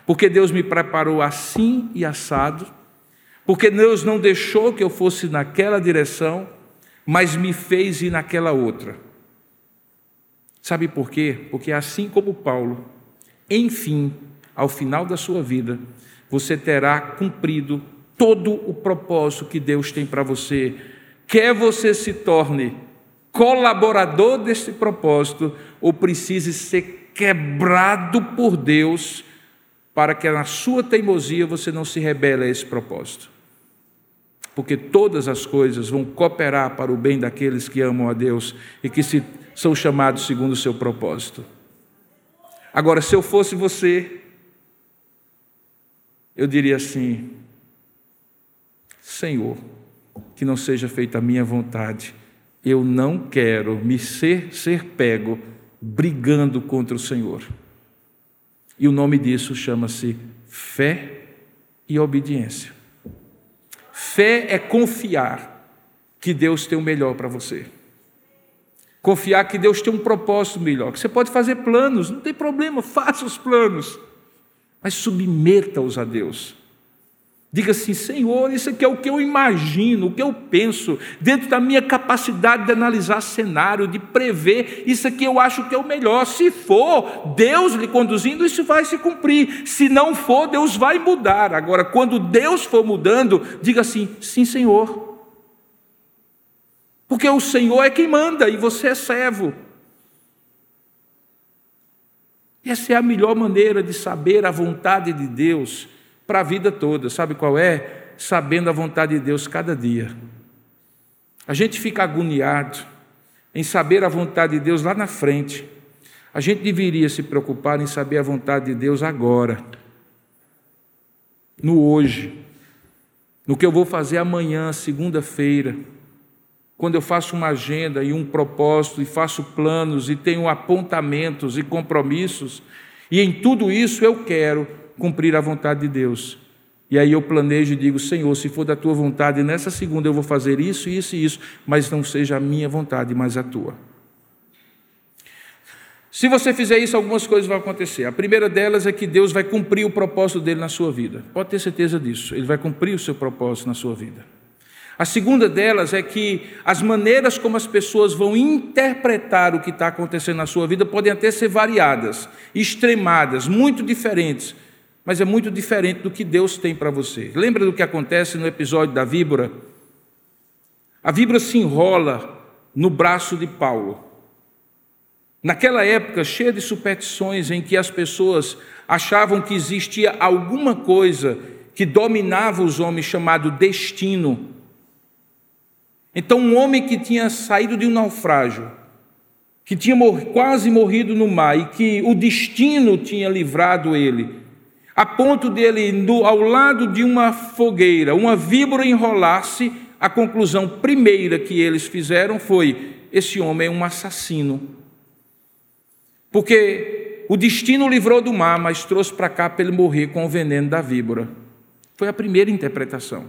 Porque Deus me preparou assim e assado, porque Deus não deixou que eu fosse naquela direção, mas me fez ir naquela outra. Sabe por quê? Porque assim como Paulo, enfim, ao final da sua vida, você terá cumprido todo o propósito que Deus tem para você. Quer você se torne colaborador desse propósito ou precise ser quebrado por Deus para que na sua teimosia você não se rebele a esse propósito. Porque todas as coisas vão cooperar para o bem daqueles que amam a Deus e que se, são chamados segundo o seu propósito. Agora, se eu fosse você, eu diria assim: Senhor, que não seja feita a minha vontade, eu não quero me ser, ser pego brigando contra o Senhor. E o nome disso chama-se fé e obediência. Fé é confiar que Deus tem o melhor para você. Confiar que Deus tem um propósito melhor, que você pode fazer planos, não tem problema, <laughs> faça os planos, mas submeta-os a Deus. Diga assim: Senhor, isso aqui é o que eu imagino, o que eu penso, dentro da minha capacidade de analisar cenário, de prever, isso aqui eu acho que é o melhor. Se for Deus lhe conduzindo, isso vai se cumprir. Se não for, Deus vai mudar. Agora, quando Deus for mudando, diga assim: Sim, Senhor. Porque o Senhor é quem manda e você é servo. Essa é a melhor maneira de saber a vontade de Deus para a vida toda. Sabe qual é? Sabendo a vontade de Deus cada dia. A gente fica agoniado em saber a vontade de Deus lá na frente. A gente deveria se preocupar em saber a vontade de Deus agora, no hoje, no que eu vou fazer amanhã, segunda-feira, quando eu faço uma agenda e um propósito, e faço planos, e tenho apontamentos e compromissos, e em tudo isso eu quero cumprir a vontade de Deus. E aí eu planejo e digo: Senhor, se for da tua vontade, nessa segunda eu vou fazer isso, isso e isso, mas não seja a minha vontade, mas a tua. Se você fizer isso, algumas coisas vão acontecer. A primeira delas é que Deus vai cumprir o propósito dele na sua vida. Pode ter certeza disso. Ele vai cumprir o seu propósito na sua vida. A segunda delas é que as maneiras como as pessoas vão interpretar o que está acontecendo na sua vida podem até ser variadas, extremadas, muito diferentes mas é muito diferente do que Deus tem para você. Lembra do que acontece no episódio da víbora? A víbora se enrola no braço de Paulo. Naquela época, cheia de superstições em que as pessoas achavam que existia alguma coisa que dominava os homens chamado destino. Então, um homem que tinha saído de um naufrágio, que tinha quase morrido no mar e que o destino tinha livrado ele, a ponto dele, no, ao lado de uma fogueira, uma víbora enrolar-se, a conclusão primeira que eles fizeram foi: esse homem é um assassino. Porque o destino livrou do mar, mas trouxe para cá para ele morrer com o veneno da víbora. Foi a primeira interpretação.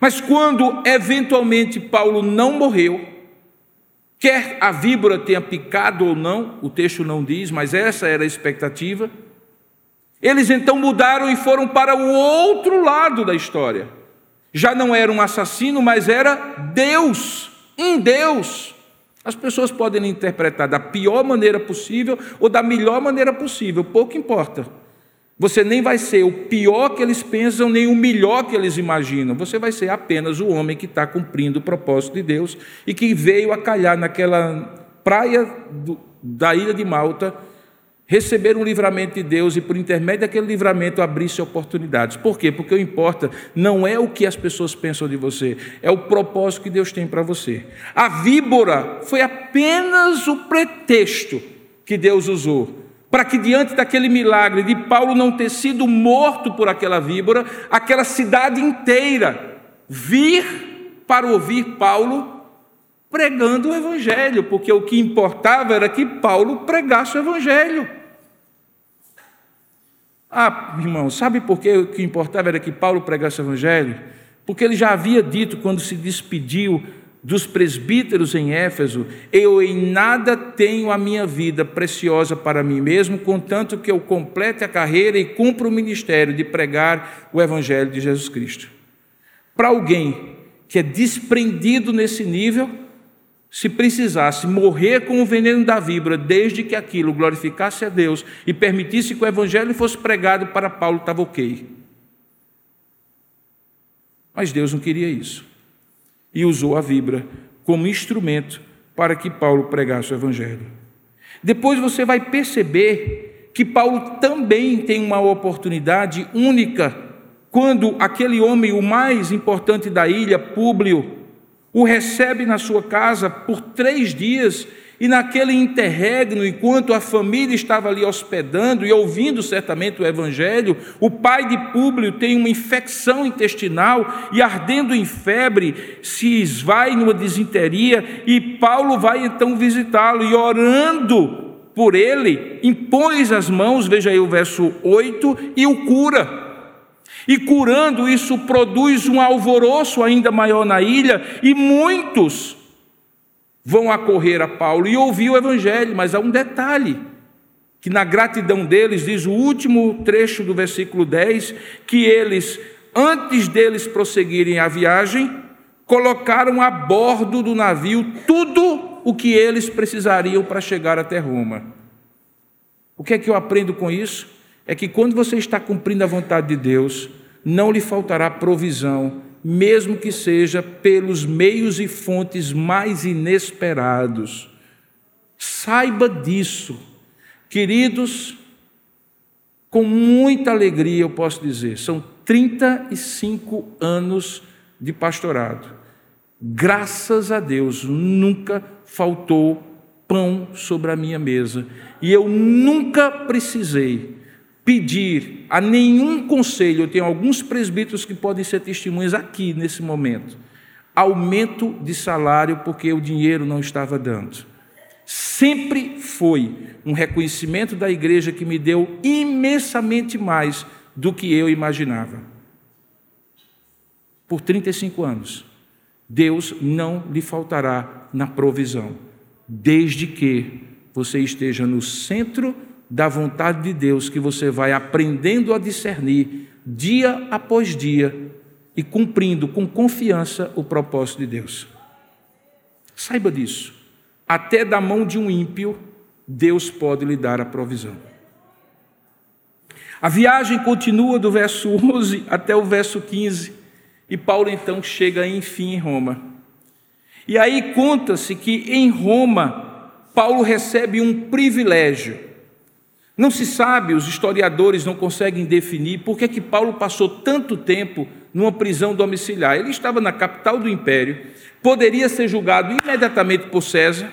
Mas quando eventualmente Paulo não morreu, quer a víbora tenha picado ou não, o texto não diz, mas essa era a expectativa. Eles então mudaram e foram para o outro lado da história. Já não era um assassino, mas era Deus, um Deus. As pessoas podem interpretar da pior maneira possível ou da melhor maneira possível, pouco importa. Você nem vai ser o pior que eles pensam, nem o melhor que eles imaginam. Você vai ser apenas o homem que está cumprindo o propósito de Deus e que veio a calhar naquela praia do, da ilha de Malta receber um livramento de Deus e, por intermédio daquele livramento, abrir-se oportunidades. Por quê? Porque o importa não é o que as pessoas pensam de você, é o propósito que Deus tem para você. A víbora foi apenas o pretexto que Deus usou para que, diante daquele milagre de Paulo não ter sido morto por aquela víbora, aquela cidade inteira vir para ouvir Paulo pregando o Evangelho, porque o que importava era que Paulo pregasse o Evangelho. Ah, irmão, sabe por que o que importava era que Paulo pregasse o Evangelho? Porque ele já havia dito quando se despediu dos presbíteros em Éfeso: Eu em nada tenho a minha vida preciosa para mim mesmo, contanto que eu complete a carreira e cumpra o ministério de pregar o Evangelho de Jesus Cristo. Para alguém que é desprendido nesse nível, se precisasse morrer com o veneno da víbora, desde que aquilo glorificasse a Deus e permitisse que o evangelho fosse pregado para Paulo, estava ok. Mas Deus não queria isso. E usou a víbora como instrumento para que Paulo pregasse o evangelho. Depois você vai perceber que Paulo também tem uma oportunidade única quando aquele homem, o mais importante da ilha, Públio, o recebe na sua casa por três dias, e naquele interregno, enquanto a família estava ali hospedando e ouvindo certamente o Evangelho, o pai de Públio tem uma infecção intestinal e, ardendo em febre, se esvai numa desinteria, e Paulo vai então visitá-lo e, orando por ele, impõe as mãos, veja aí o verso 8, e o cura. E curando, isso produz um alvoroço ainda maior na ilha, e muitos vão acorrer a Paulo e ouvir o evangelho, mas há um detalhe que na gratidão deles diz o último trecho do versículo 10, que eles antes deles prosseguirem a viagem, colocaram a bordo do navio tudo o que eles precisariam para chegar até Roma. O que é que eu aprendo com isso? É que quando você está cumprindo a vontade de Deus, não lhe faltará provisão, mesmo que seja pelos meios e fontes mais inesperados. Saiba disso. Queridos, com muita alegria eu posso dizer, são 35 anos de pastorado. Graças a Deus, nunca faltou pão sobre a minha mesa. E eu nunca precisei pedir a nenhum conselho, eu tenho alguns presbíteros que podem ser testemunhas aqui nesse momento, aumento de salário porque o dinheiro não estava dando. Sempre foi um reconhecimento da igreja que me deu imensamente mais do que eu imaginava. Por 35 anos, Deus não lhe faltará na provisão, desde que você esteja no centro da vontade de Deus que você vai aprendendo a discernir dia após dia e cumprindo com confiança o propósito de Deus. Saiba disso. Até da mão de um ímpio, Deus pode lhe dar a provisão. A viagem continua do verso 11 até o verso 15, e Paulo então chega enfim em Roma. E aí conta-se que em Roma, Paulo recebe um privilégio. Não se sabe, os historiadores não conseguem definir por que, que Paulo passou tanto tempo numa prisão domiciliar. Ele estava na capital do império, poderia ser julgado imediatamente por César,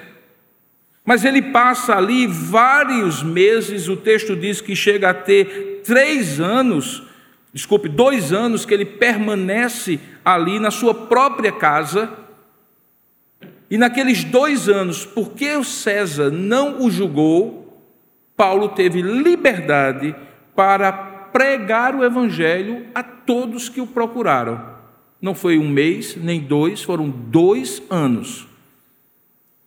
mas ele passa ali vários meses, o texto diz que chega a ter três anos, desculpe, dois anos que ele permanece ali na sua própria casa. E naqueles dois anos, porque o César não o julgou, Paulo teve liberdade para pregar o evangelho a todos que o procuraram. Não foi um mês, nem dois, foram dois anos.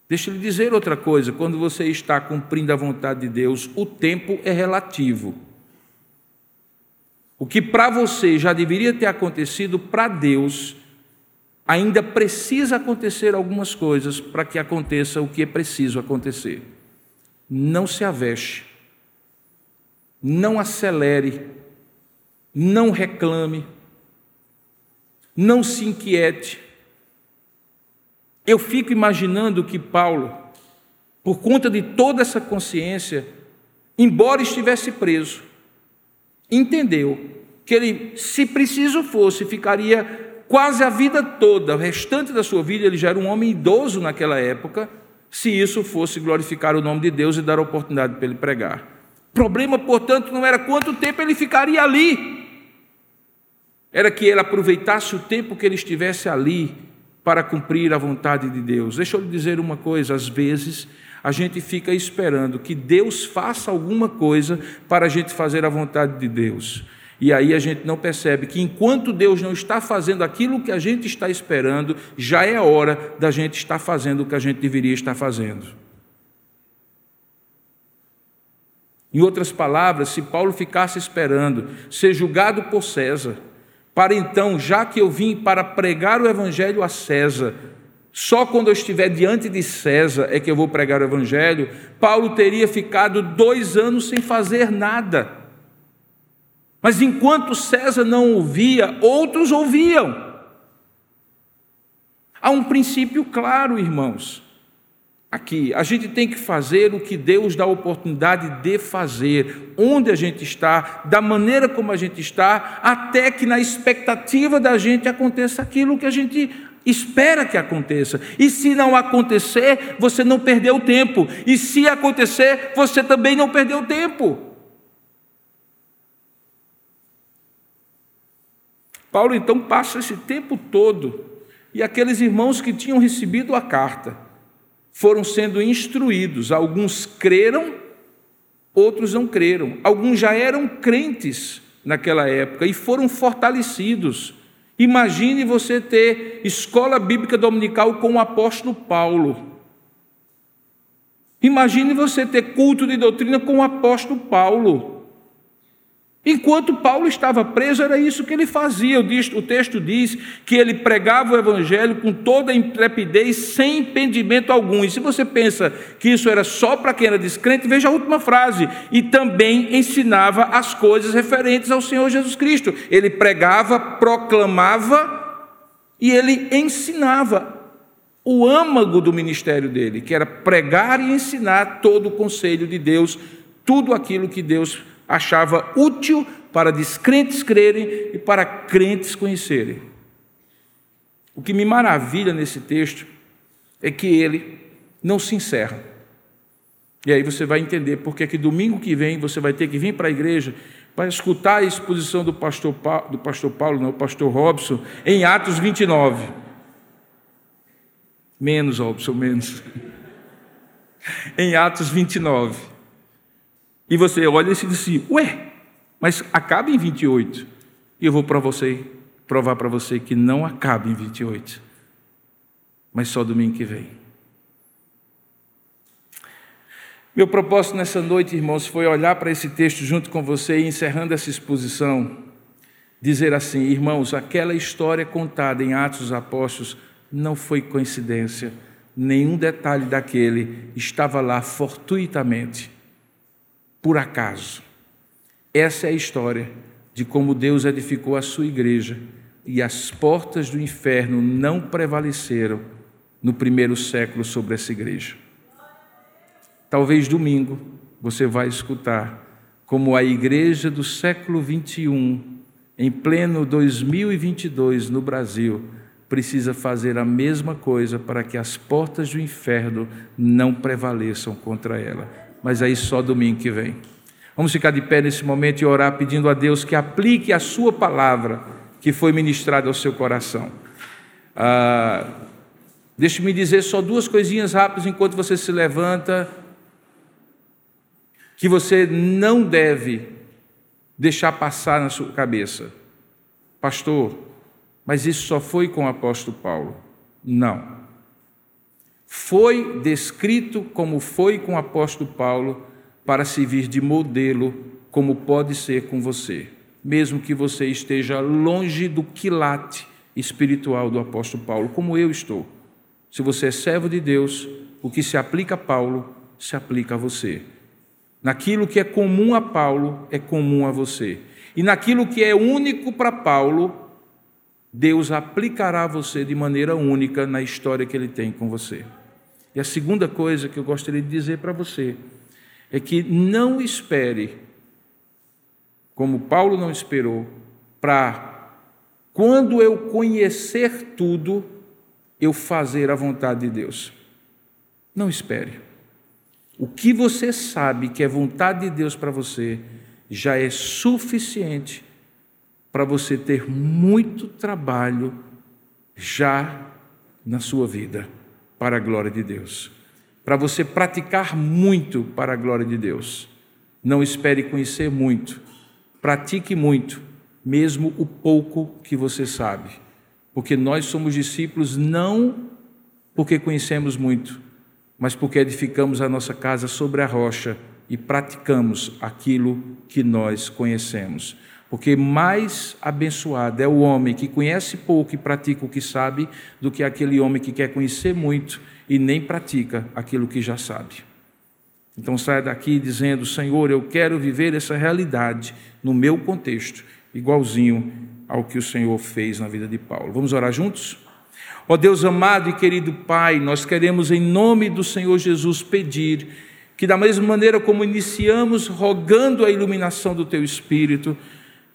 Deixa eu lhe dizer outra coisa: quando você está cumprindo a vontade de Deus, o tempo é relativo. O que para você já deveria ter acontecido, para Deus, ainda precisa acontecer algumas coisas para que aconteça o que é preciso acontecer. Não se avexe, não acelere, não reclame, não se inquiete. Eu fico imaginando que Paulo, por conta de toda essa consciência, embora estivesse preso, entendeu que ele, se preciso fosse, ficaria quase a vida toda, o restante da sua vida, ele já era um homem idoso naquela época, se isso fosse glorificar o nome de Deus e dar oportunidade para ele pregar. O problema, portanto, não era quanto tempo ele ficaria ali, era que ele aproveitasse o tempo que ele estivesse ali para cumprir a vontade de Deus. Deixa eu lhe dizer uma coisa: às vezes a gente fica esperando que Deus faça alguma coisa para a gente fazer a vontade de Deus. E aí a gente não percebe que enquanto Deus não está fazendo aquilo que a gente está esperando, já é hora da gente estar fazendo o que a gente deveria estar fazendo. Em outras palavras, se Paulo ficasse esperando ser julgado por César, para então, já que eu vim para pregar o evangelho a César, só quando eu estiver diante de César é que eu vou pregar o evangelho, Paulo teria ficado dois anos sem fazer nada. Mas enquanto César não ouvia, outros ouviam. Há um princípio claro, irmãos. Aqui, a gente tem que fazer o que Deus dá oportunidade de fazer, onde a gente está, da maneira como a gente está, até que na expectativa da gente aconteça aquilo que a gente espera que aconteça. E se não acontecer, você não perdeu tempo. E se acontecer, você também não perdeu tempo. Paulo então passa esse tempo todo, e aqueles irmãos que tinham recebido a carta foram sendo instruídos. Alguns creram, outros não creram. Alguns já eram crentes naquela época e foram fortalecidos. Imagine você ter escola bíblica dominical com o apóstolo Paulo. Imagine você ter culto de doutrina com o apóstolo Paulo. Enquanto Paulo estava preso, era isso que ele fazia. O texto diz que ele pregava o evangelho com toda a intrepidez, sem impedimento algum. E se você pensa que isso era só para quem era descrente, veja a última frase. E também ensinava as coisas referentes ao Senhor Jesus Cristo. Ele pregava, proclamava e ele ensinava o âmago do ministério dele, que era pregar e ensinar todo o conselho de Deus, tudo aquilo que Deus achava útil para descrentes crerem e para crentes conhecerem. O que me maravilha nesse texto é que ele não se encerra. E aí você vai entender porque que domingo que vem você vai ter que vir para a igreja para escutar a exposição do pastor Paulo, do pastor Paulo, não, o pastor Robson, em Atos 29. Menos, Robson, menos. <laughs> em Atos 29. E você olha e se diz assim: ué, mas acaba em 28. E eu vou para você provar para você que não acaba em 28, mas só domingo que vem. Meu propósito nessa noite, irmãos, foi olhar para esse texto junto com você e encerrando essa exposição, dizer assim: irmãos, aquela história contada em Atos dos Apóstolos não foi coincidência, nenhum detalhe daquele estava lá fortuitamente por acaso. Essa é a história de como Deus edificou a sua igreja e as portas do inferno não prevaleceram no primeiro século sobre essa igreja. Talvez domingo você vai escutar como a igreja do século 21, em pleno 2022 no Brasil, precisa fazer a mesma coisa para que as portas do inferno não prevaleçam contra ela mas aí só domingo que vem. Vamos ficar de pé nesse momento e orar pedindo a Deus que aplique a Sua palavra que foi ministrada ao seu coração. Ah, Deixe-me dizer só duas coisinhas rápidas enquanto você se levanta, que você não deve deixar passar na sua cabeça. Pastor, mas isso só foi com o apóstolo Paulo. Não foi descrito como foi com o apóstolo Paulo para servir de modelo, como pode ser com você, mesmo que você esteja longe do quilate espiritual do apóstolo Paulo, como eu estou. Se você é servo de Deus, o que se aplica a Paulo se aplica a você. Naquilo que é comum a Paulo, é comum a você. E naquilo que é único para Paulo, Deus aplicará você de maneira única na história que ele tem com você. E a segunda coisa que eu gostaria de dizer para você é que não espere, como Paulo não esperou, para quando eu conhecer tudo, eu fazer a vontade de Deus. Não espere. O que você sabe que é vontade de Deus para você já é suficiente para você ter muito trabalho já na sua vida para a glória de Deus. Para você praticar muito para a glória de Deus. Não espere conhecer muito. Pratique muito, mesmo o pouco que você sabe. Porque nós somos discípulos não porque conhecemos muito, mas porque edificamos a nossa casa sobre a rocha e praticamos aquilo que nós conhecemos. Porque mais abençoado é o homem que conhece pouco e pratica o que sabe, do que aquele homem que quer conhecer muito e nem pratica aquilo que já sabe. Então saia daqui dizendo: Senhor, eu quero viver essa realidade no meu contexto, igualzinho ao que o Senhor fez na vida de Paulo. Vamos orar juntos? Ó oh Deus amado e querido Pai, nós queremos, em nome do Senhor Jesus, pedir que, da mesma maneira como iniciamos rogando a iluminação do Teu Espírito,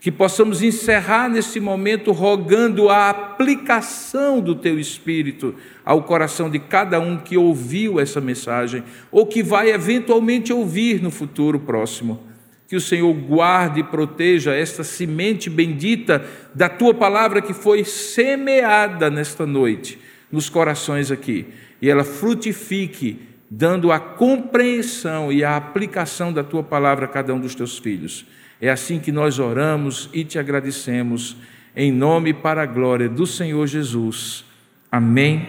que possamos encerrar nesse momento rogando a aplicação do teu espírito ao coração de cada um que ouviu essa mensagem ou que vai eventualmente ouvir no futuro próximo. Que o Senhor guarde e proteja esta semente bendita da tua palavra que foi semeada nesta noite nos corações aqui e ela frutifique, dando a compreensão e a aplicação da tua palavra a cada um dos teus filhos. É assim que nós oramos e te agradecemos, em nome e para a glória do Senhor Jesus. Amém.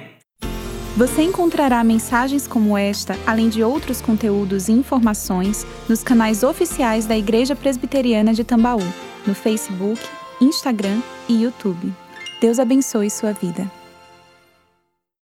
Você encontrará mensagens como esta, além de outros conteúdos e informações, nos canais oficiais da Igreja Presbiteriana de Tambaú, no Facebook, Instagram e YouTube. Deus abençoe sua vida.